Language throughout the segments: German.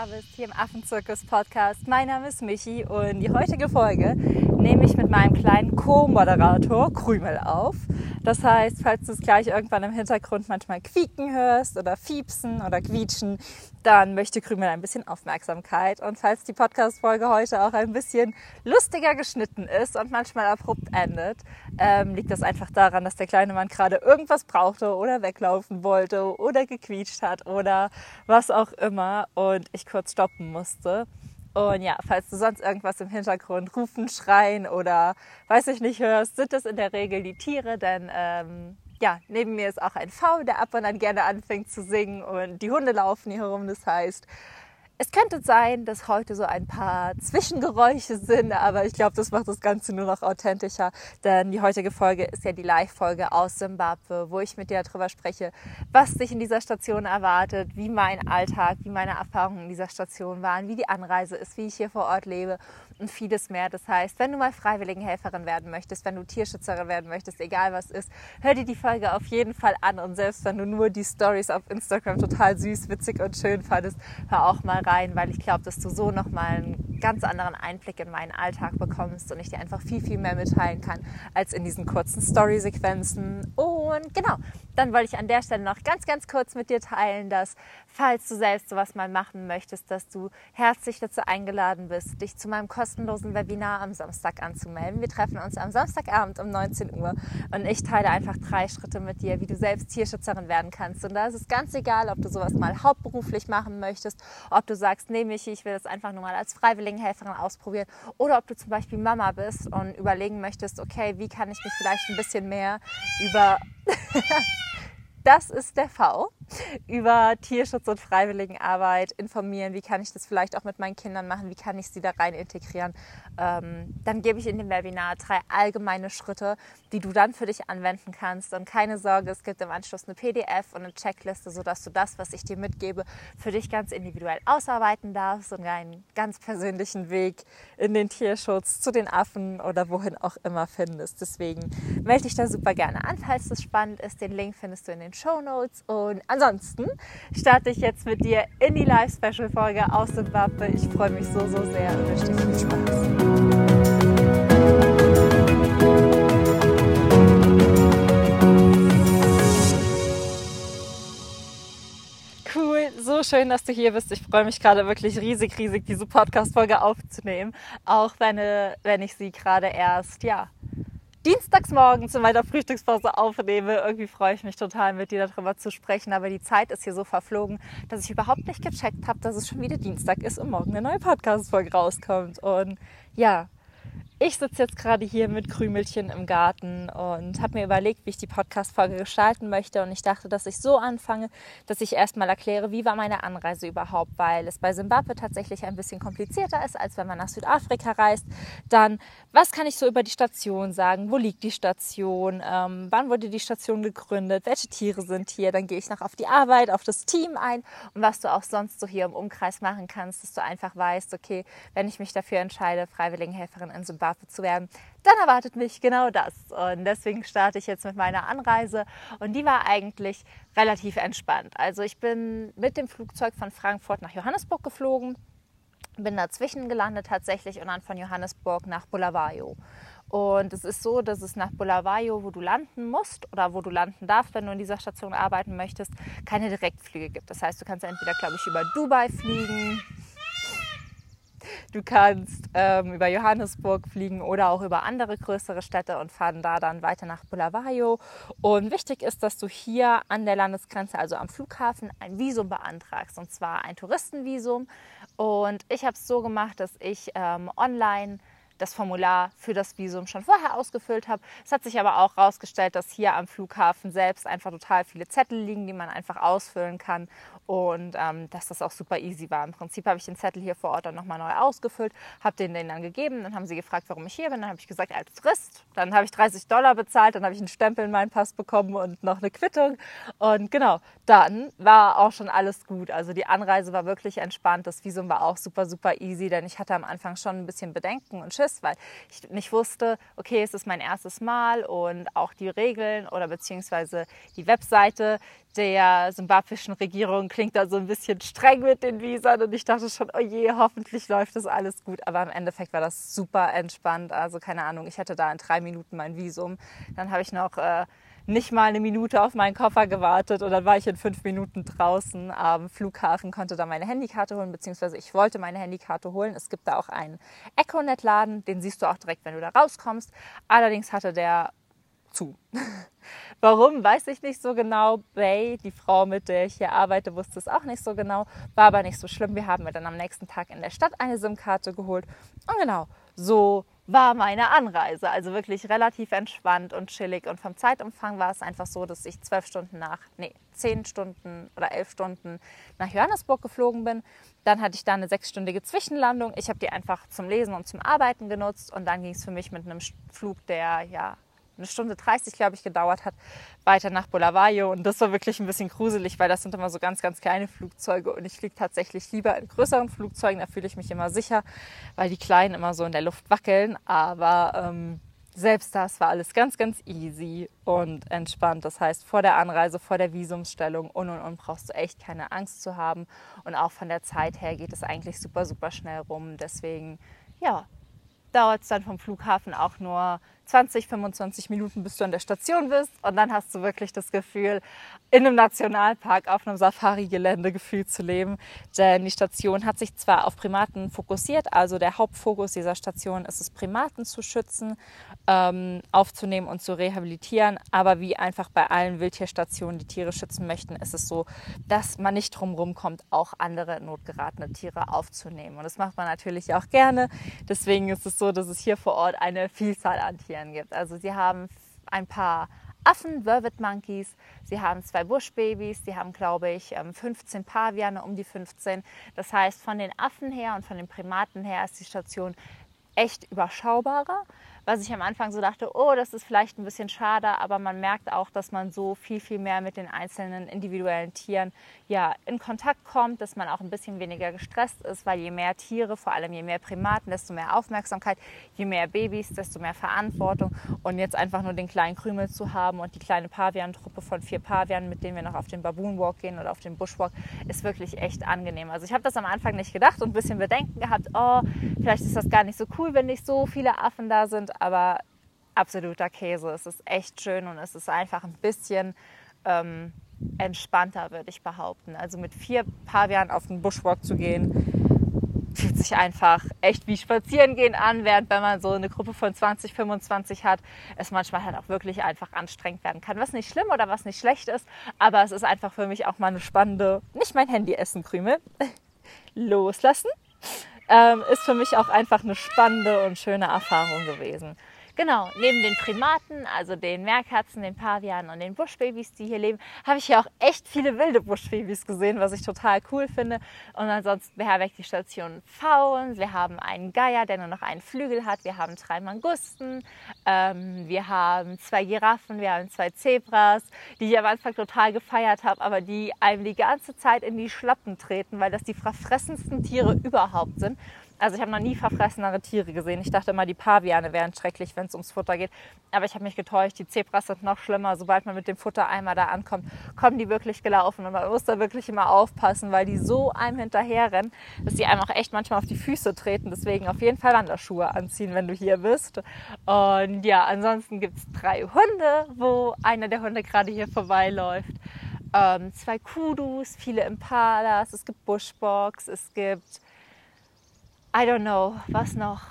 da bist hier im Affenzirkus Podcast. Mein Name ist Michi und die heutige Folge nehme ich mit meinem kleinen Co-Moderator Krümel auf. Das heißt, falls du es gleich irgendwann im Hintergrund manchmal quieken hörst oder fiepsen oder quietschen, dann möchte Krümel ein bisschen Aufmerksamkeit. Und falls die Podcast-Folge heute auch ein bisschen lustiger geschnitten ist und manchmal abrupt endet, ähm, liegt das einfach daran, dass der kleine Mann gerade irgendwas brauchte oder weglaufen wollte oder gequietscht hat oder was auch immer und ich kurz stoppen musste. Und ja, falls du sonst irgendwas im Hintergrund rufen, schreien oder weiß ich nicht hörst, sind das in der Regel die Tiere, denn ähm, ja, neben mir ist auch ein V, der ab und an gerne anfängt zu singen und die Hunde laufen hier herum. Das heißt, es könnte sein, dass heute so ein paar Zwischengeräusche sind, aber ich glaube, das macht das Ganze nur noch authentischer, denn die heutige Folge ist ja die Live-Folge aus Simbabwe, wo ich mit dir darüber spreche, was dich in dieser Station erwartet, wie mein Alltag, wie meine Erfahrungen in dieser Station waren, wie die Anreise ist, wie ich hier vor Ort lebe und vieles mehr. Das heißt, wenn du mal Freiwilligenhelferin werden möchtest, wenn du Tierschützerin werden möchtest, egal was ist, hör dir die Folge auf jeden Fall an und selbst wenn du nur die Stories auf Instagram total süß, witzig und schön fandest, hör auch mal rein rein, weil ich glaube, dass du so nochmal einen ganz anderen Einblick in meinen Alltag bekommst und ich dir einfach viel, viel mehr mitteilen kann als in diesen kurzen Story-Sequenzen. Und genau, dann wollte ich an der Stelle noch ganz, ganz kurz mit dir teilen, dass falls du selbst sowas mal machen möchtest, dass du herzlich dazu eingeladen bist, dich zu meinem kostenlosen Webinar am Samstag anzumelden. Wir treffen uns am Samstagabend um 19 Uhr und ich teile einfach drei Schritte mit dir, wie du selbst Tierschützerin werden kannst. Und da ist es ganz egal, ob du sowas mal hauptberuflich machen möchtest, ob du sagst, nee, Michi, ich will das einfach nur mal als Freiwilligenhelferin ausprobieren. Oder ob du zum Beispiel Mama bist und überlegen möchtest, okay, wie kann ich mich vielleicht ein bisschen mehr über Das ist der V. Über Tierschutz und Freiwilligenarbeit informieren. Wie kann ich das vielleicht auch mit meinen Kindern machen? Wie kann ich sie da rein integrieren? Ähm, dann gebe ich in dem Webinar drei allgemeine Schritte, die du dann für dich anwenden kannst. Und keine Sorge, es gibt im Anschluss eine PDF und eine Checkliste, sodass du das, was ich dir mitgebe, für dich ganz individuell ausarbeiten darfst und einen ganz persönlichen Weg in den Tierschutz, zu den Affen oder wohin auch immer findest. Deswegen melde dich da super gerne an, falls das spannend ist. Den Link findest du in den den Show Notes. Und ansonsten starte ich jetzt mit dir in die Live-Special-Folge aus Zimbabwe. Ich freue mich so, so sehr und wünsche dir viel Spaß. Cool, so schön, dass du hier bist. Ich freue mich gerade wirklich riesig, riesig, diese Podcast-Folge aufzunehmen. Auch wenn, wenn ich sie gerade erst, ja, dienstags morgens in meiner Frühstückspause aufnehme. Irgendwie freue ich mich total, mit dir darüber zu sprechen. Aber die Zeit ist hier so verflogen, dass ich überhaupt nicht gecheckt habe, dass es schon wieder Dienstag ist und morgen eine neue Podcast-Folge rauskommt. Und ja, ich sitze jetzt gerade hier mit Krümelchen im Garten und habe mir überlegt, wie ich die Podcast-Folge gestalten möchte. Und ich dachte, dass ich so anfange, dass ich erstmal erkläre, wie war meine Anreise überhaupt, weil es bei Simbabwe tatsächlich ein bisschen komplizierter ist, als wenn man nach Südafrika reist. Dann, was kann ich so über die Station sagen? Wo liegt die Station? Ähm, wann wurde die Station gegründet? Welche Tiere sind hier? Dann gehe ich noch auf die Arbeit, auf das Team ein und was du auch sonst so hier im Umkreis machen kannst, dass du einfach weißt, okay, wenn ich mich dafür entscheide, Freiwilligenhelferin in Simbabwe Strafe zu werden, dann erwartet mich genau das. Und deswegen starte ich jetzt mit meiner Anreise und die war eigentlich relativ entspannt. Also ich bin mit dem Flugzeug von Frankfurt nach Johannesburg geflogen, bin dazwischen gelandet tatsächlich und dann von Johannesburg nach Bulawayo. Und es ist so, dass es nach Bulawayo, wo du landen musst oder wo du landen darfst, wenn du in dieser Station arbeiten möchtest, keine Direktflüge gibt. Das heißt, du kannst entweder, glaube ich, über Dubai fliegen, Du kannst ähm, über Johannesburg fliegen oder auch über andere größere Städte und fahren da dann weiter nach Bulawayo. Und wichtig ist, dass du hier an der Landesgrenze, also am Flughafen, ein Visum beantragst und zwar ein Touristenvisum. Und ich habe es so gemacht, dass ich ähm, online das Formular für das Visum schon vorher ausgefüllt habe. Es hat sich aber auch herausgestellt, dass hier am Flughafen selbst einfach total viele Zettel liegen, die man einfach ausfüllen kann. Und ähm, dass das auch super easy war. Im Prinzip habe ich den Zettel hier vor Ort dann nochmal neu ausgefüllt, habe den denen dann gegeben, dann haben sie gefragt, warum ich hier bin, dann habe ich gesagt, als Tourist, dann habe ich 30 Dollar bezahlt, dann habe ich einen Stempel in meinen Pass bekommen und noch eine Quittung. Und genau, dann war auch schon alles gut. Also die Anreise war wirklich entspannt, das Visum war auch super, super easy, denn ich hatte am Anfang schon ein bisschen Bedenken und Schiss, gestresst, weil ich nicht wusste, okay, es ist mein erstes Mal und auch die Regeln oder beziehungsweise die Webseite der simbabwischen Regierung klingt da so ein bisschen streng mit den Visern und ich dachte schon, oh je, hoffentlich läuft das alles gut. Aber im Endeffekt war das super entspannt. Also keine Ahnung, ich hatte da in drei Minuten mein Visum. Dann habe ich noch äh, nicht mal eine Minute auf meinen Koffer gewartet und dann war ich in fünf Minuten draußen am Flughafen, konnte da meine Handykarte holen, beziehungsweise ich wollte meine Handykarte holen. Es gibt da auch einen Econet-Laden, den siehst du auch direkt, wenn du da rauskommst. Allerdings hatte der zu. Warum, weiß ich nicht so genau. Bay, die Frau, mit der ich hier arbeite, wusste es auch nicht so genau. War aber nicht so schlimm. Wir haben mir dann am nächsten Tag in der Stadt eine SIM-Karte geholt. Und genau, so war meine Anreise. Also wirklich relativ entspannt und chillig. Und vom Zeitumfang war es einfach so, dass ich zwölf Stunden nach, nee, zehn Stunden oder elf Stunden nach Johannesburg geflogen bin. Dann hatte ich da eine sechsstündige Zwischenlandung. Ich habe die einfach zum Lesen und zum Arbeiten genutzt. Und dann ging es für mich mit einem Flug, der ja eine Stunde 30, glaube ich, gedauert hat, weiter nach Bulawayo. Und das war wirklich ein bisschen gruselig, weil das sind immer so ganz, ganz kleine Flugzeuge. Und ich fliege tatsächlich lieber in größeren Flugzeugen. Da fühle ich mich immer sicher, weil die kleinen immer so in der Luft wackeln. Aber ähm, selbst das war alles ganz, ganz easy und entspannt. Das heißt, vor der Anreise, vor der Visumsstellung und und und brauchst du echt keine Angst zu haben. Und auch von der Zeit her geht es eigentlich super, super schnell rum. Deswegen, ja, dauert es dann vom Flughafen auch nur 20, 25 Minuten, bis du an der Station bist. Und dann hast du wirklich das Gefühl, in einem Nationalpark auf einem Safari-Gelände gefühlt zu leben. Denn die Station hat sich zwar auf Primaten fokussiert, also der Hauptfokus dieser Station ist es, Primaten zu schützen, ähm, aufzunehmen und zu rehabilitieren. Aber wie einfach bei allen Wildtierstationen, die Tiere schützen möchten, ist es so, dass man nicht drumherum kommt, auch andere notgeratene Tiere aufzunehmen. Und das macht man natürlich auch gerne. Deswegen ist es so, dass es hier vor Ort eine Vielzahl an Tieren Tieren gibt. Also sie haben ein paar Affen, Vervet Monkeys, sie haben zwei Buschbabys, sie haben, glaube ich, 15 ähm, Paviane, um die 15. Das heißt, von den Affen her und von den Primaten her ist die Station echt überschaubarer was ich am Anfang so dachte, oh, das ist vielleicht ein bisschen schade, aber man merkt auch, dass man so viel, viel mehr mit den einzelnen individuellen Tieren ja, in Kontakt kommt, dass man auch ein bisschen weniger gestresst ist, weil je mehr Tiere, vor allem je mehr Primaten, desto mehr Aufmerksamkeit, je mehr Babys, desto mehr Verantwortung und jetzt einfach nur den kleinen Krümel zu haben und die kleine Pavian-Truppe von vier Pavianen, mit denen wir noch auf den Baboon Walk gehen oder auf den Bushwalk, ist wirklich echt angenehm. Also ich habe das am Anfang nicht gedacht und ein bisschen Bedenken gehabt, oh, vielleicht ist das gar nicht so cool, wenn nicht so viele Affen da sind, aber absoluter Käse. Es ist echt schön und es ist einfach ein bisschen ähm, entspannter, würde ich behaupten. Also mit vier Pavianen auf den Bushwalk zu gehen, fühlt sich einfach echt wie spazieren gehen an, während wenn man so eine Gruppe von 20, 25 hat, es manchmal halt auch wirklich einfach anstrengend werden kann. Was nicht schlimm oder was nicht schlecht ist, aber es ist einfach für mich auch mal eine spannende, nicht mein Handy essen, Krümel, loslassen ähm, ist für mich auch einfach eine spannende und schöne Erfahrung gewesen. Genau, neben den Primaten, also den Meerkatzen, den Pavianen und den Buschbabys, die hier leben, habe ich hier auch echt viele wilde Buschbabys gesehen, was ich total cool finde. Und ansonsten beherbergt die Station Pfauens, wir haben einen Geier, der nur noch einen Flügel hat, wir haben drei Mangusten, ähm, wir haben zwei Giraffen, wir haben zwei Zebras, die ich am Anfang total gefeiert habe, aber die einem die ganze Zeit in die Schlappen treten, weil das die verfressensten Tiere überhaupt sind. Also ich habe noch nie verfressenere Tiere gesehen. Ich dachte immer, die Paviane wären schrecklich, wenn es ums Futter geht. Aber ich habe mich getäuscht. Die Zebras sind noch schlimmer. Sobald man mit dem Futter einmal da ankommt, kommen die wirklich gelaufen. Und man muss da wirklich immer aufpassen, weil die so einem hinterherrennen, dass die einem auch echt manchmal auf die Füße treten. Deswegen auf jeden Fall Wanderschuhe anziehen, wenn du hier bist. Und ja, ansonsten gibt es drei Hunde, wo einer der Hunde gerade hier vorbeiläuft. Ähm, zwei Kudus, viele Impalas, es gibt Bushbox, es gibt I don't know, was noch?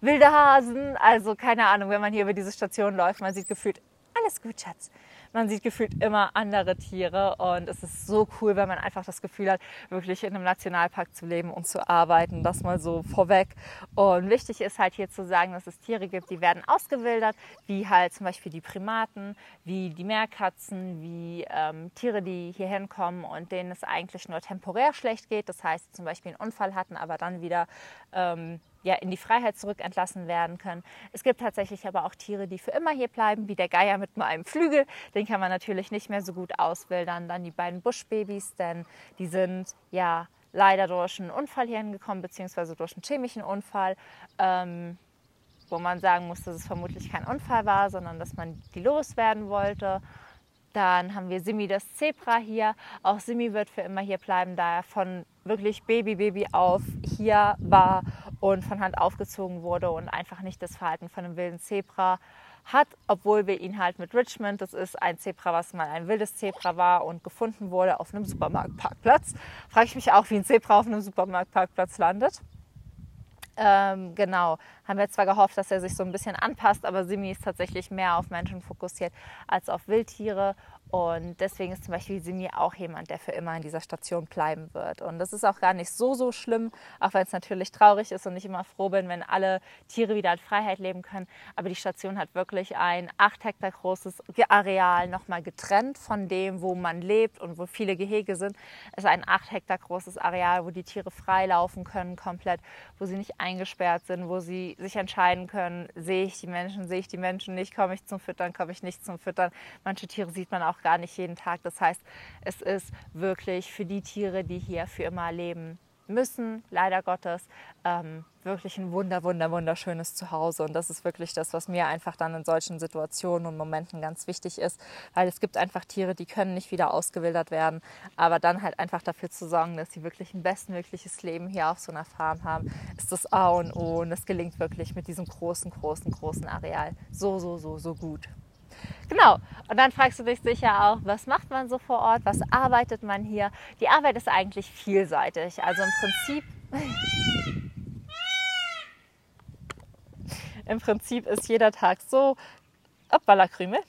Wilde Hasen, also keine Ahnung, wenn man hier über diese Station läuft, man sieht gefühlt, alles gut, Schatz, man sieht gefühlt immer andere Tiere und es ist so cool, wenn man einfach das Gefühl hat, wirklich in einem Nationalpark zu leben und zu arbeiten. Das mal so vorweg. Und wichtig ist halt hier zu sagen, dass es Tiere gibt, die werden ausgewildert, wie halt zum Beispiel die Primaten, wie die Meerkatzen, wie ähm, Tiere, die hier hinkommen und denen es eigentlich nur temporär schlecht geht. Das heißt, zum Beispiel einen Unfall hatten, aber dann wieder ähm, ja, in die Freiheit zurückentlassen werden können. Es gibt tatsächlich aber auch Tiere, die für immer hier bleiben, wie der Geier mit nur einem Flügel. Den kann man natürlich nicht mehr so gut auswildern. Dann die beiden Buschbabys, denn die sind ja leider durch einen Unfall hier hingekommen, beziehungsweise durch einen chemischen Unfall, ähm, wo man sagen muss, dass es vermutlich kein Unfall war, sondern dass man die loswerden wollte. Dann haben wir Simi das Zebra hier. Auch Simi wird für immer hier bleiben, da er von wirklich Baby, Baby auf hier war und von Hand aufgezogen wurde und einfach nicht das Verhalten von einem wilden Zebra hat, obwohl wir ihn halt mit Richmond, das ist ein Zebra, was mal ein wildes Zebra war und gefunden wurde auf einem Supermarktparkplatz. Frage ich mich auch, wie ein Zebra auf einem Supermarktparkplatz landet. Ähm, genau, haben wir zwar gehofft, dass er sich so ein bisschen anpasst, aber Simi ist tatsächlich mehr auf Menschen fokussiert als auf Wildtiere und deswegen ist zum Beispiel Simi auch jemand, der für immer in dieser Station bleiben wird. Und das ist auch gar nicht so, so schlimm, auch wenn es natürlich traurig ist und ich immer froh bin, wenn alle Tiere wieder in Freiheit leben können. Aber die Station hat wirklich ein acht Hektar großes Areal nochmal getrennt von dem, wo man lebt und wo viele Gehege sind. Es ist ein acht Hektar großes Areal, wo die Tiere frei laufen können, komplett, wo sie nicht eingesperrt sind, wo sie sich entscheiden können, sehe ich die Menschen, sehe ich die Menschen nicht, komme ich zum Füttern, komme ich nicht zum Füttern. Manche Tiere sieht man auch gar nicht jeden Tag. Das heißt, es ist wirklich für die Tiere, die hier für immer leben müssen, leider Gottes, ähm, wirklich ein wunder, wunder, wunderschönes Zuhause. Und das ist wirklich das, was mir einfach dann in solchen Situationen und Momenten ganz wichtig ist, weil es gibt einfach Tiere, die können nicht wieder ausgewildert werden, aber dann halt einfach dafür zu sorgen, dass sie wirklich ein bestmögliches Leben hier auf so einer Farm haben, ist das A und O. Und es gelingt wirklich mit diesem großen, großen, großen Areal so, so, so, so gut. Genau. Und dann fragst du dich sicher auch, was macht man so vor Ort? Was arbeitet man hier? Die Arbeit ist eigentlich vielseitig. Also im Prinzip. Im Prinzip ist jeder Tag so. Hoppala, Krümel.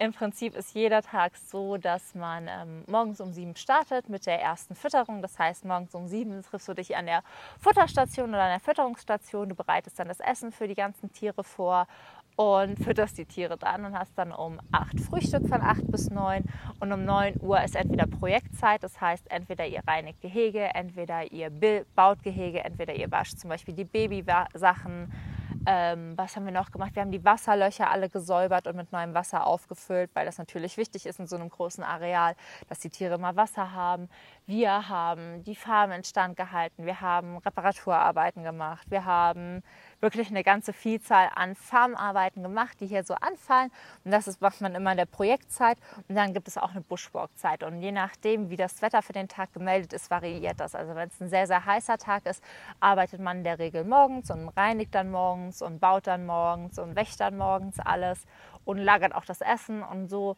Im Prinzip ist jeder Tag so, dass man ähm, morgens um sieben startet mit der ersten Fütterung. Das heißt, morgens um sieben triffst du dich an der Futterstation oder an der Fütterungsstation. Du bereitest dann das Essen für die ganzen Tiere vor und fütterst die Tiere dann und hast dann um 8 Frühstück von 8 bis 9 und um 9 Uhr ist entweder Projektzeit, das heißt entweder ihr reinigt Gehege, entweder ihr baut Gehege, entweder ihr wascht zum Beispiel die Babysachen. Ähm, was haben wir noch gemacht? Wir haben die Wasserlöcher alle gesäubert und mit neuem Wasser aufgefüllt, weil das natürlich wichtig ist in so einem großen Areal, dass die Tiere immer Wasser haben. Wir haben die Farm instand gehalten, wir haben Reparaturarbeiten gemacht, wir haben wirklich eine ganze Vielzahl an Farmarbeiten gemacht, die hier so anfallen. Und das ist, macht man immer in der Projektzeit. Und dann gibt es auch eine Bushwalk-Zeit. Und je nachdem, wie das Wetter für den Tag gemeldet ist, variiert das. Also wenn es ein sehr, sehr heißer Tag ist, arbeitet man in der Regel morgens und reinigt dann morgens und baut dann morgens und wächt dann morgens alles und lagert auch das Essen und so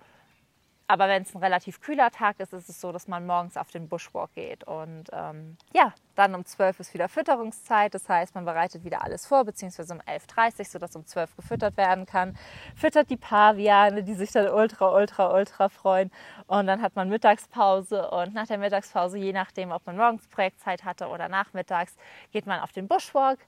aber wenn es ein relativ kühler Tag ist, ist es so, dass man morgens auf den Bushwalk geht. Und ähm, ja, dann um 12 ist wieder Fütterungszeit. Das heißt, man bereitet wieder alles vor, beziehungsweise um 11.30 Uhr, sodass um 12 gefüttert werden kann. Füttert die Paviane, die sich dann ultra, ultra, ultra freuen. Und dann hat man Mittagspause. Und nach der Mittagspause, je nachdem, ob man morgens Projektzeit hatte oder nachmittags, geht man auf den Bushwalk.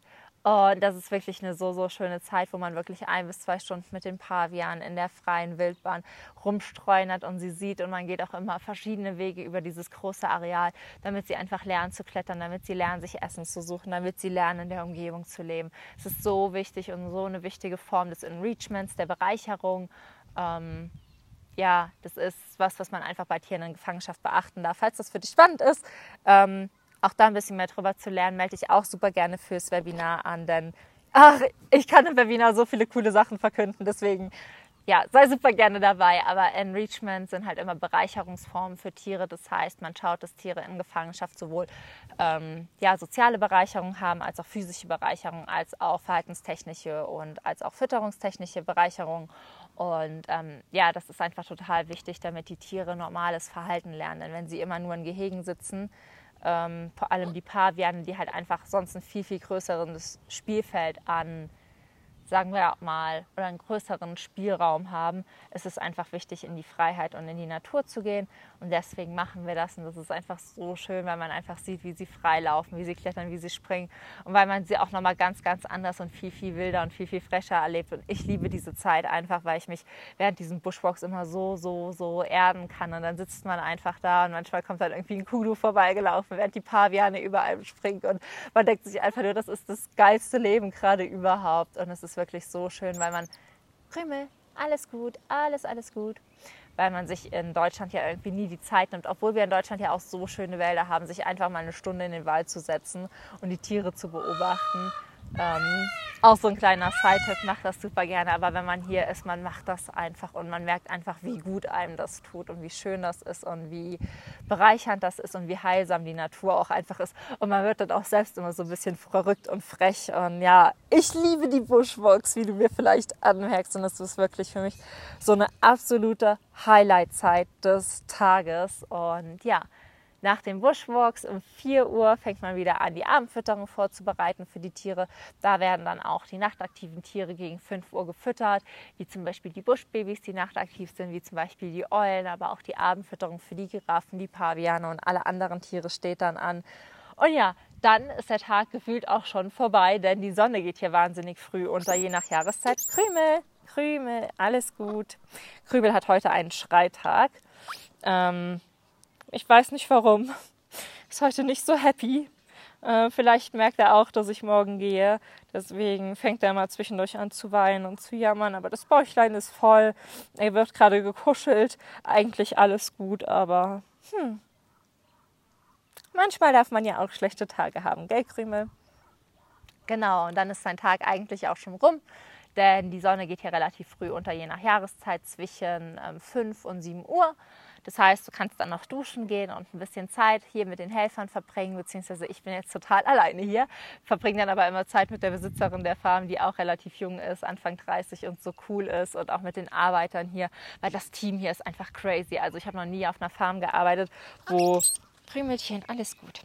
Und das ist wirklich eine so, so schöne Zeit, wo man wirklich ein bis zwei Stunden mit den Pavianen in der freien Wildbahn rumstreunert und sie sieht. Und man geht auch immer verschiedene Wege über dieses große Areal, damit sie einfach lernen zu klettern, damit sie lernen, sich Essen zu suchen, damit sie lernen, in der Umgebung zu leben. Es ist so wichtig und so eine wichtige Form des Enrichments, der Bereicherung. Ähm, ja, das ist was, was man einfach bei Tieren in Gefangenschaft beachten darf. Falls das für dich spannend ist, ähm, auch da ein bisschen mehr drüber zu lernen, melde ich auch super gerne fürs Webinar an, denn ach, ich kann im Webinar so viele coole Sachen verkünden, deswegen ja, sei super gerne dabei. Aber Enrichment sind halt immer Bereicherungsformen für Tiere. Das heißt, man schaut, dass Tiere in Gefangenschaft sowohl ähm, ja, soziale Bereicherung haben, als auch physische Bereicherung, als auch verhaltenstechnische und als auch fütterungstechnische Bereicherung. Und ähm, ja, das ist einfach total wichtig, damit die Tiere normales Verhalten lernen. Denn wenn sie immer nur in Gehegen sitzen, ähm, vor allem die Paviane, die halt einfach sonst ein viel, viel größeres Spielfeld an sagen wir mal, oder einen größeren Spielraum haben, ist es einfach wichtig, in die Freiheit und in die Natur zu gehen. Und deswegen machen wir das. Und das ist einfach so schön, weil man einfach sieht, wie sie frei laufen, wie sie klettern, wie sie springen. Und weil man sie auch nochmal ganz, ganz anders und viel, viel wilder und viel, viel fresher erlebt. Und ich liebe diese Zeit einfach, weil ich mich während diesen Bushwalks immer so, so, so erden kann. Und dann sitzt man einfach da und manchmal kommt dann irgendwie ein Kudu vorbeigelaufen, während die Paviane überall springt. Und man denkt sich einfach nur, das ist das geilste Leben gerade überhaupt. Und es ist wirklich so schön, weil man Krümel, alles gut, alles, alles gut. weil man sich in Deutschland ja irgendwie nie die Zeit nimmt, obwohl wir in Deutschland ja auch so schöne Wälder haben, sich einfach mal eine Stunde in den Wald zu setzen und die Tiere zu beobachten. Ähm, auch so ein kleiner Side-Tipp, macht das super gerne. Aber wenn man hier ist, man macht das einfach und man merkt einfach, wie gut einem das tut und wie schön das ist und wie bereichernd das ist und wie heilsam die Natur auch einfach ist. Und man wird dann auch selbst immer so ein bisschen verrückt und frech. Und ja, ich liebe die Bushwalks, wie du mir vielleicht anmerkst. Und es ist wirklich für mich so eine absolute Highlight-Zeit des Tages. Und ja, nach den Bushwalks um 4 Uhr fängt man wieder an, die Abendfütterung vorzubereiten für die Tiere. Da werden dann auch die nachtaktiven Tiere gegen 5 Uhr gefüttert, wie zum Beispiel die Buschbabys, die nachtaktiv sind, wie zum Beispiel die Eulen, aber auch die Abendfütterung für die Giraffen, die Paviane und alle anderen Tiere steht dann an. Und ja, dann ist der Tag gefühlt auch schon vorbei, denn die Sonne geht hier wahnsinnig früh unter, je nach Jahreszeit. Krümel, Krümel, alles gut. Krümel hat heute einen Schreitag. Ähm, ich weiß nicht warum. Ist heute nicht so happy. Äh, vielleicht merkt er auch, dass ich morgen gehe. Deswegen fängt er mal zwischendurch an zu weinen und zu jammern. Aber das Bäuchlein ist voll. Er wird gerade gekuschelt. Eigentlich alles gut, aber hm. Manchmal darf man ja auch schlechte Tage haben, gell, Krümel? Genau, und dann ist sein Tag eigentlich auch schon rum, denn die Sonne geht hier relativ früh unter, je nach Jahreszeit zwischen ähm, 5 und 7 Uhr. Das heißt, du kannst dann noch duschen gehen und ein bisschen Zeit hier mit den Helfern verbringen, beziehungsweise ich bin jetzt total alleine hier, verbringe dann aber immer Zeit mit der Besitzerin der Farm, die auch relativ jung ist, Anfang 30 und so cool ist und auch mit den Arbeitern hier, weil das Team hier ist einfach crazy. Also ich habe noch nie auf einer Farm gearbeitet, wo Krümelchen, alles gut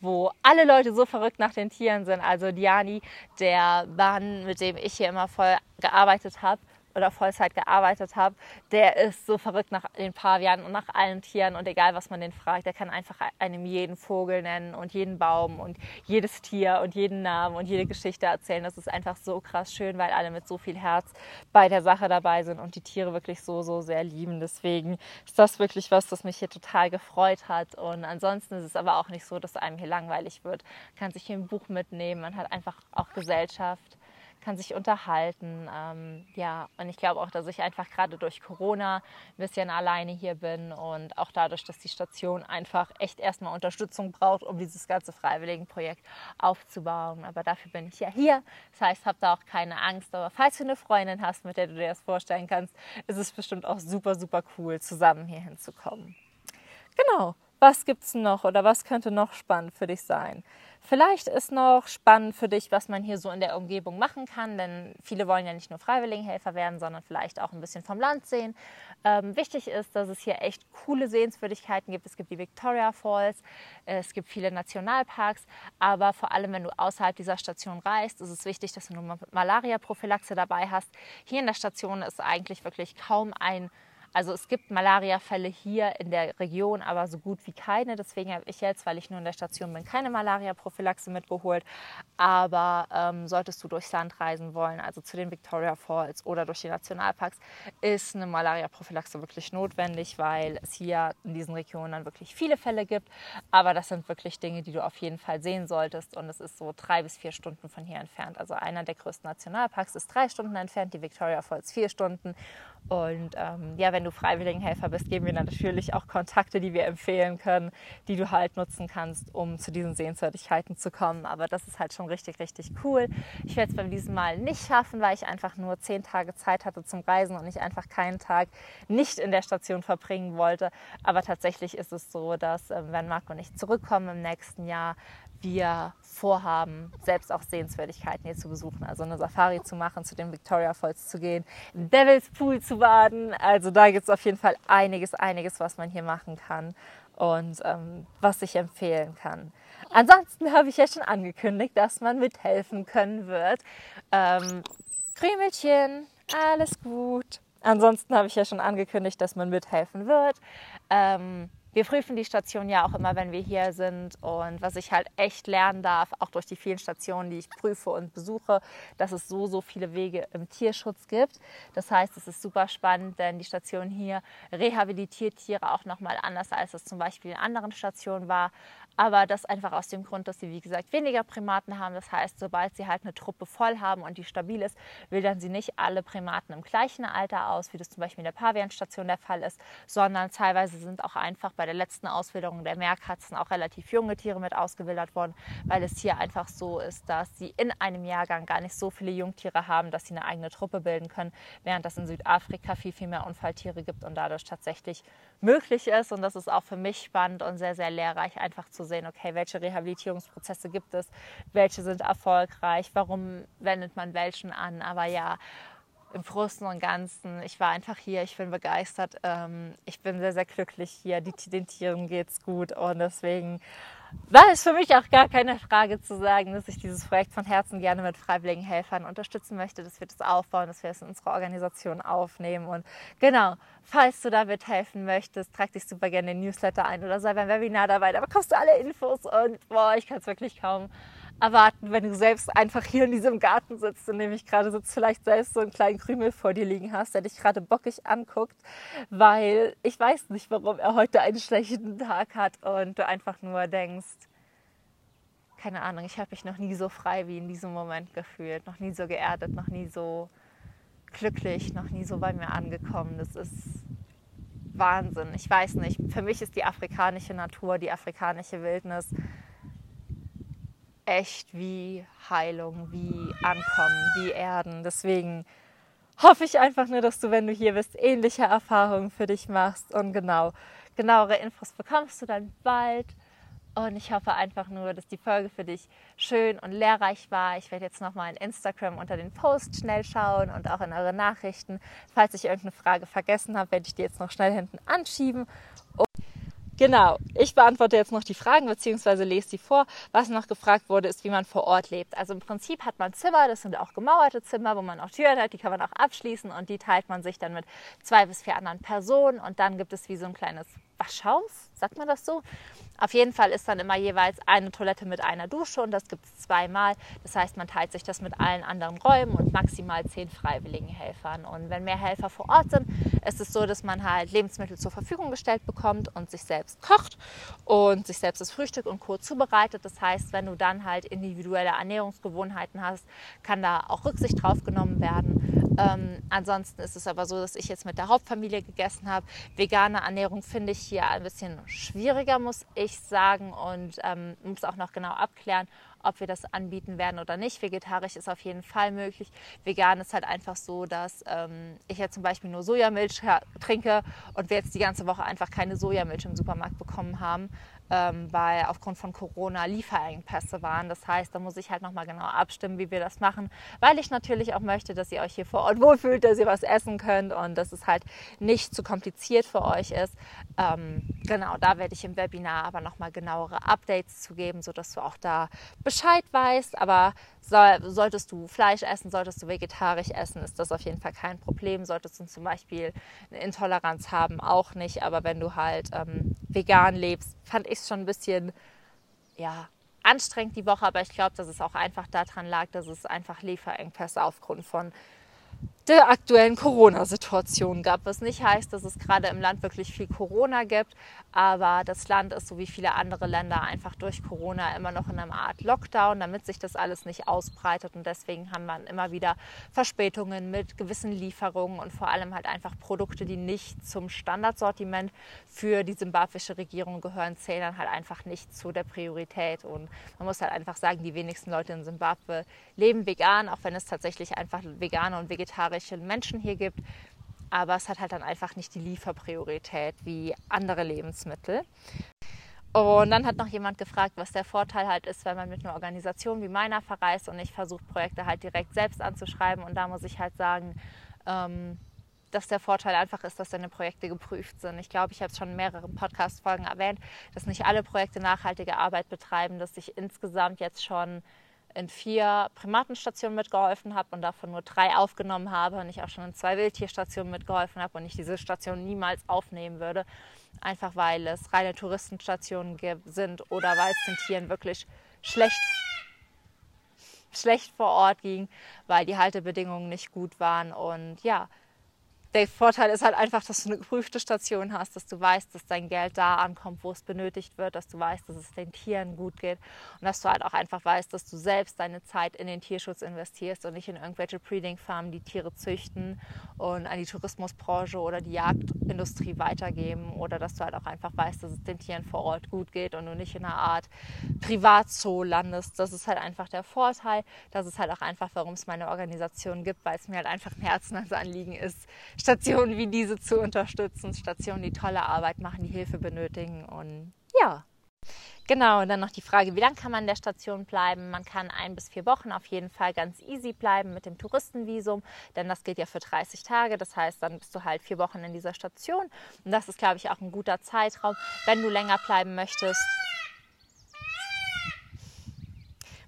wo alle Leute so verrückt nach den Tieren sind. Also Diani, der Mann, mit dem ich hier immer voll gearbeitet habe, oder Vollzeit gearbeitet habe, der ist so verrückt nach den Pavianen und nach allen Tieren und egal was man den fragt, der kann einfach einem jeden Vogel nennen und jeden Baum und jedes Tier und jeden Namen und jede Geschichte erzählen. Das ist einfach so krass schön, weil alle mit so viel Herz bei der Sache dabei sind und die Tiere wirklich so, so sehr lieben. Deswegen ist das wirklich was, das mich hier total gefreut hat. Und ansonsten ist es aber auch nicht so, dass einem hier langweilig wird. Man kann sich hier ein Buch mitnehmen, man hat einfach auch Gesellschaft kann sich unterhalten. Ähm, ja, und ich glaube auch, dass ich einfach gerade durch Corona ein bisschen alleine hier bin und auch dadurch, dass die Station einfach echt erstmal Unterstützung braucht, um dieses ganze Freiwilligenprojekt aufzubauen. Aber dafür bin ich ja hier. Das heißt, hab da auch keine Angst. Aber falls du eine Freundin hast, mit der du dir das vorstellen kannst, ist es bestimmt auch super, super cool, zusammen hier hinzukommen. Genau. Was gibt es noch oder was könnte noch spannend für dich sein? Vielleicht ist noch spannend für dich, was man hier so in der Umgebung machen kann, denn viele wollen ja nicht nur Freiwilligenhelfer werden, sondern vielleicht auch ein bisschen vom Land sehen. Ähm, wichtig ist, dass es hier echt coole Sehenswürdigkeiten gibt. Es gibt die Victoria Falls, es gibt viele Nationalparks, aber vor allem, wenn du außerhalb dieser Station reist, ist es wichtig, dass du eine Malaria-Prophylaxe dabei hast. Hier in der Station ist eigentlich wirklich kaum ein also es gibt Malariafälle hier in der Region, aber so gut wie keine. Deswegen habe ich jetzt, weil ich nur in der Station bin, keine Malaria-Prophylaxe mitgeholt. Aber ähm, solltest du durchs Land reisen wollen, also zu den Victoria Falls oder durch die Nationalparks, ist eine Malaria-Prophylaxe wirklich notwendig, weil es hier in diesen Regionen dann wirklich viele Fälle gibt. Aber das sind wirklich Dinge, die du auf jeden Fall sehen solltest. Und es ist so drei bis vier Stunden von hier entfernt. Also einer der größten Nationalparks ist drei Stunden entfernt, die Victoria Falls vier Stunden. Und ähm, ja, wenn du Freiwilligenhelfer bist, geben wir natürlich auch Kontakte, die wir empfehlen können, die du halt nutzen kannst, um zu diesen Sehenswürdigkeiten zu kommen. Aber das ist halt schon richtig, richtig cool. Ich werde es beim diesem Mal nicht schaffen, weil ich einfach nur zehn Tage Zeit hatte zum Reisen und ich einfach keinen Tag nicht in der Station verbringen wollte. Aber tatsächlich ist es so, dass äh, wenn Marco und ich zurückkommen im nächsten Jahr, wir vorhaben, selbst auch Sehenswürdigkeiten hier zu besuchen. Also eine Safari zu machen, zu den Victoria Falls zu gehen, im Devil's Pool zu baden. Also da gibt es auf jeden Fall einiges, einiges, was man hier machen kann und ähm, was ich empfehlen kann. Ansonsten habe ich ja schon angekündigt, dass man mithelfen können wird. Ähm, Krümelchen, alles gut. Ansonsten habe ich ja schon angekündigt, dass man mithelfen wird. Ähm, wir prüfen die Station ja auch immer, wenn wir hier sind. Und was ich halt echt lernen darf, auch durch die vielen Stationen, die ich prüfe und besuche, dass es so, so viele Wege im Tierschutz gibt. Das heißt, es ist super spannend, denn die Station hier rehabilitiert Tiere auch nochmal anders, als es zum Beispiel in anderen Stationen war. Aber das einfach aus dem Grund, dass sie, wie gesagt, weniger Primaten haben. Das heißt, sobald sie halt eine Truppe voll haben und die stabil ist, wildern sie nicht alle Primaten im gleichen Alter aus, wie das zum Beispiel in der Pavianstation der Fall ist, sondern teilweise sind auch einfach bei der letzten Auswilderung der Meerkatzen auch relativ junge Tiere mit ausgewildert worden, weil es hier einfach so ist, dass sie in einem Jahrgang gar nicht so viele Jungtiere haben, dass sie eine eigene Truppe bilden können, während das in Südafrika viel, viel mehr Unfalltiere gibt und dadurch tatsächlich möglich ist. Und das ist auch für mich spannend und sehr, sehr lehrreich, einfach zu sehen, okay, welche Rehabilitierungsprozesse gibt es, welche sind erfolgreich, warum wendet man welchen an. Aber ja, im Großen und Ganzen, ich war einfach hier, ich bin begeistert, ähm, ich bin sehr, sehr glücklich hier, Die, den Tieren geht es gut. Und deswegen war es für mich auch gar keine Frage zu sagen, dass ich dieses Projekt von Herzen gerne mit freiwilligen Helfern unterstützen möchte, dass wir das aufbauen, dass wir es in unsere Organisation aufnehmen. Und genau, falls du da mithelfen möchtest, trag dich super gerne in den Newsletter ein oder sei beim Webinar dabei. Da bekommst du alle Infos und boah, ich kann es wirklich kaum erwarten, wenn du selbst einfach hier in diesem Garten sitzt, in dem ich gerade sitze, vielleicht selbst so einen kleinen Krümel vor dir liegen hast, der dich gerade bockig anguckt, weil ich weiß nicht, warum er heute einen schlechten Tag hat und du einfach nur denkst, keine Ahnung, ich habe mich noch nie so frei wie in diesem Moment gefühlt, noch nie so geerdet, noch nie so glücklich, noch nie so bei mir angekommen. Das ist Wahnsinn. Ich weiß nicht, für mich ist die afrikanische Natur, die afrikanische Wildnis echt wie Heilung, wie Ankommen, wie Erden. Deswegen hoffe ich einfach nur, dass du, wenn du hier bist, ähnliche Erfahrungen für dich machst. Und genau, genauere Infos bekommst du dann bald. Und ich hoffe einfach nur, dass die Folge für dich schön und lehrreich war. Ich werde jetzt nochmal in Instagram unter den Post schnell schauen und auch in eure Nachrichten. Falls ich irgendeine Frage vergessen habe, werde ich die jetzt noch schnell hinten anschieben. Genau, ich beantworte jetzt noch die Fragen bzw. lese die vor. Was noch gefragt wurde, ist, wie man vor Ort lebt. Also im Prinzip hat man Zimmer, das sind auch gemauerte Zimmer, wo man auch Türen hat, die kann man auch abschließen und die teilt man sich dann mit zwei bis vier anderen Personen und dann gibt es wie so ein kleines Waschhaus, sagt man das so? Auf jeden Fall ist dann immer jeweils eine Toilette mit einer Dusche und das gibt es zweimal. Das heißt, man teilt sich das mit allen anderen Räumen und maximal zehn freiwilligen Helfern. Und wenn mehr Helfer vor Ort sind, ist es so, dass man halt Lebensmittel zur Verfügung gestellt bekommt und sich selbst kocht und sich selbst das Frühstück und Co. zubereitet. Das heißt, wenn du dann halt individuelle Ernährungsgewohnheiten hast, kann da auch Rücksicht drauf genommen werden. Ähm, ansonsten ist es aber so, dass ich jetzt mit der Hauptfamilie gegessen habe. Vegane Ernährung finde ich hier ein bisschen schwieriger, muss ich sagen, und ähm, muss auch noch genau abklären, ob wir das anbieten werden oder nicht. Vegetarisch ist auf jeden Fall möglich. Vegan ist halt einfach so, dass ähm, ich jetzt zum Beispiel nur Sojamilch trinke und wir jetzt die ganze Woche einfach keine Sojamilch im Supermarkt bekommen haben ähm, weil aufgrund von Corona Lieferengpässe waren. Das heißt, da muss ich halt nochmal genau abstimmen, wie wir das machen, weil ich natürlich auch möchte, dass ihr euch hier vor Ort wohlfühlt, dass ihr was essen könnt und dass es halt nicht zu kompliziert für euch ist. Ähm, genau, da werde ich im Webinar aber nochmal genauere Updates zu geben, sodass du auch da Bescheid weißt. Aber soll, solltest du Fleisch essen, solltest du vegetarisch essen, ist das auf jeden Fall kein Problem. Solltest du zum Beispiel eine Intoleranz haben, auch nicht. Aber wenn du halt ähm, vegan lebst, fand ich es schon ein bisschen, ja, anstrengend die Woche. Aber ich glaube, dass es auch einfach daran lag, dass es einfach Lieferengpässe aufgrund von der aktuellen Corona-Situation gab. Was nicht heißt, dass es gerade im Land wirklich viel Corona gibt, aber das Land ist so wie viele andere Länder einfach durch Corona immer noch in einer Art Lockdown, damit sich das alles nicht ausbreitet. Und deswegen haben wir immer wieder Verspätungen mit gewissen Lieferungen und vor allem halt einfach Produkte, die nicht zum Standardsortiment für die simbabwische Regierung gehören, zählen dann halt einfach nicht zu der Priorität. Und man muss halt einfach sagen, die wenigsten Leute in Simbabwe leben vegan, auch wenn es tatsächlich einfach vegane und vegetarische zahlreiche Menschen hier gibt. Aber es hat halt dann einfach nicht die Lieferpriorität wie andere Lebensmittel. Und dann hat noch jemand gefragt, was der Vorteil halt ist, wenn man mit einer Organisation wie meiner verreist und ich versuche, Projekte halt direkt selbst anzuschreiben. Und da muss ich halt sagen, ähm, dass der Vorteil einfach ist, dass deine Projekte geprüft sind. Ich glaube, ich habe es schon in mehreren Podcast-Folgen erwähnt, dass nicht alle Projekte nachhaltige Arbeit betreiben, dass ich insgesamt jetzt schon in vier Primatenstationen mitgeholfen habe und davon nur drei aufgenommen habe und ich auch schon in zwei Wildtierstationen mitgeholfen habe und ich diese Station niemals aufnehmen würde, einfach weil es reine Touristenstationen sind oder weil es den Tieren wirklich schlecht, schlecht vor Ort ging, weil die Haltebedingungen nicht gut waren und ja, der Vorteil ist halt einfach, dass du eine geprüfte Station hast, dass du weißt, dass dein Geld da ankommt, wo es benötigt wird, dass du weißt, dass es den Tieren gut geht und dass du halt auch einfach weißt, dass du selbst deine Zeit in den Tierschutz investierst und nicht in irgendwelche Breeding-Farmen, die Tiere züchten und an die Tourismusbranche oder die Jagdindustrie weitergeben oder dass du halt auch einfach weißt, dass es den Tieren vor Ort gut geht und du nicht in einer Art Privatzoo landest. Das ist halt einfach der Vorteil. Das ist halt auch einfach, warum es meine Organisation gibt, weil es mir halt einfach ein Herzensanliegen ist, Stationen wie diese zu unterstützen, Stationen, die tolle Arbeit machen, die Hilfe benötigen und ja. Genau, und dann noch die Frage, wie lange kann man in der Station bleiben? Man kann ein bis vier Wochen auf jeden Fall ganz easy bleiben mit dem Touristenvisum, denn das gilt ja für 30 Tage. Das heißt, dann bist du halt vier Wochen in dieser Station. Und das ist, glaube ich, auch ein guter Zeitraum. Wenn du länger bleiben möchtest,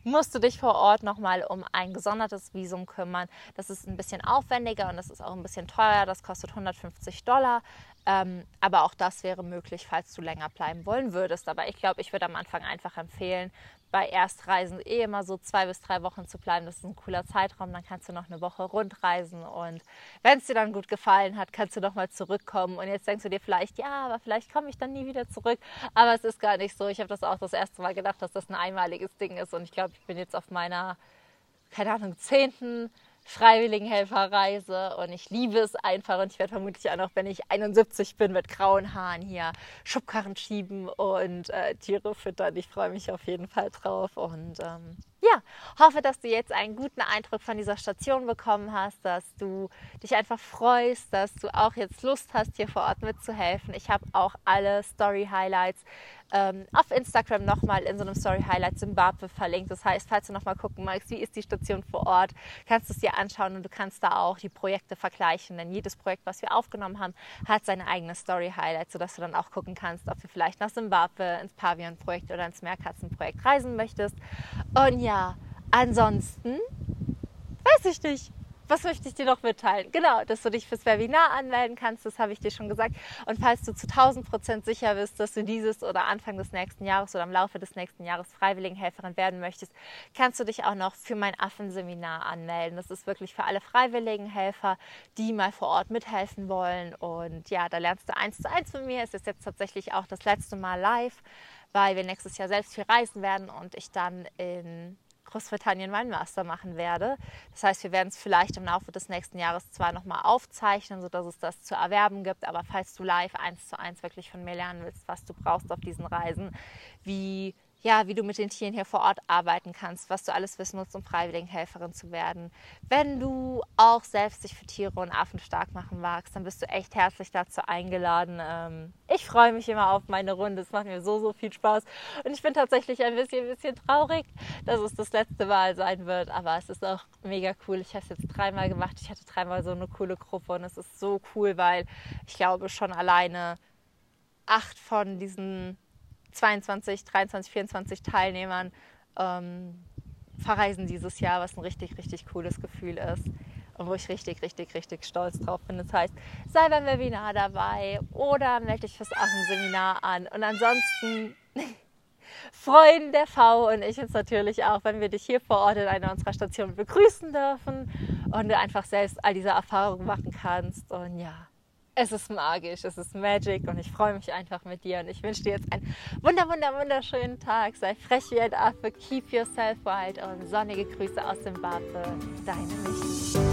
musst du dich vor Ort nochmal um ein gesondertes Visum kümmern. Das ist ein bisschen aufwendiger und das ist auch ein bisschen teuer. Das kostet 150 Dollar. Ähm, aber auch das wäre möglich, falls du länger bleiben wollen würdest. Aber ich glaube, ich würde am Anfang einfach empfehlen, bei Erstreisen eh immer so zwei bis drei Wochen zu bleiben. Das ist ein cooler Zeitraum. Dann kannst du noch eine Woche rundreisen und wenn es dir dann gut gefallen hat, kannst du noch mal zurückkommen. Und jetzt denkst du dir vielleicht, ja, aber vielleicht komme ich dann nie wieder zurück. Aber es ist gar nicht so. Ich habe das auch das erste Mal gedacht, dass das ein einmaliges Ding ist. Und ich glaube, ich bin jetzt auf meiner, keine Ahnung, zehnten Freiwilligenhelferreise und ich liebe es einfach und ich werde vermutlich auch noch, wenn ich 71 bin, mit grauen Haaren hier Schubkarren schieben und äh, Tiere füttern. Ich freue mich auf jeden Fall drauf und ähm, ja, hoffe, dass du jetzt einen guten Eindruck von dieser Station bekommen hast, dass du dich einfach freust, dass du auch jetzt Lust hast, hier vor Ort mitzuhelfen. Ich habe auch alle Story-Highlights ähm, auf Instagram nochmal in so einem Story-Highlight Zimbabwe verlinkt. Das heißt, falls du nochmal gucken magst, wie ist die Station vor Ort, kannst du es dir anschauen und du kannst da auch die Projekte vergleichen. Denn jedes Projekt, was wir aufgenommen haben, hat seine eigene Story-Highlight, sodass du dann auch gucken kannst, ob du vielleicht nach Zimbabwe ins Pavian-Projekt oder ins Meerkatzenprojekt reisen möchtest. Und ja, ansonsten weiß ich nicht was möchte ich dir noch mitteilen? Genau, dass du dich fürs Webinar anmelden kannst, das habe ich dir schon gesagt. Und falls du zu 1000 Prozent sicher bist, dass du dieses oder Anfang des nächsten Jahres oder im Laufe des nächsten Jahres Freiwilligenhelferin werden möchtest, kannst du dich auch noch für mein Affenseminar anmelden. Das ist wirklich für alle Freiwilligenhelfer, die mal vor Ort mithelfen wollen. Und ja, da lernst du eins zu eins von mir. Es ist jetzt tatsächlich auch das letzte Mal live, weil wir nächstes Jahr selbst viel reisen werden und ich dann in Großbritannien meinen Master machen werde. Das heißt, wir werden es vielleicht im Laufe des nächsten Jahres zwar nochmal aufzeichnen, sodass es das zu erwerben gibt, aber falls du live eins zu eins wirklich von mir lernen willst, was du brauchst auf diesen Reisen, wie ja, wie du mit den Tieren hier vor Ort arbeiten kannst, was du alles wissen musst, um Freiwilligenhelferin zu werden. Wenn du auch selbst dich für Tiere und Affen stark machen magst, dann bist du echt herzlich dazu eingeladen. Ähm, ich freue mich immer auf meine Runde. Es macht mir so, so viel Spaß. Und ich bin tatsächlich ein bisschen, ein bisschen traurig, dass es das letzte Mal sein wird. Aber es ist auch mega cool. Ich habe es jetzt dreimal gemacht. Ich hatte dreimal so eine coole Gruppe und es ist so cool, weil ich glaube schon alleine acht von diesen 22, 23, 24 Teilnehmern ähm, verreisen dieses Jahr, was ein richtig, richtig cooles Gefühl ist und wo ich richtig, richtig, richtig stolz drauf bin. Das heißt, sei beim Webinar dabei oder melde dich fürs Affenseminar an. Und ansonsten freuen der V und ich uns natürlich auch, wenn wir dich hier vor Ort in einer unserer Stationen begrüßen dürfen und du einfach selbst all diese Erfahrungen machen kannst. Und ja, es ist magisch, es ist Magic und ich freue mich einfach mit dir und ich wünsche dir jetzt einen wunder, wunder, wunderschönen Tag. Sei frech wie ein Affe, keep yourself wild und sonnige Grüße aus Zimbabwe. Deine Michi.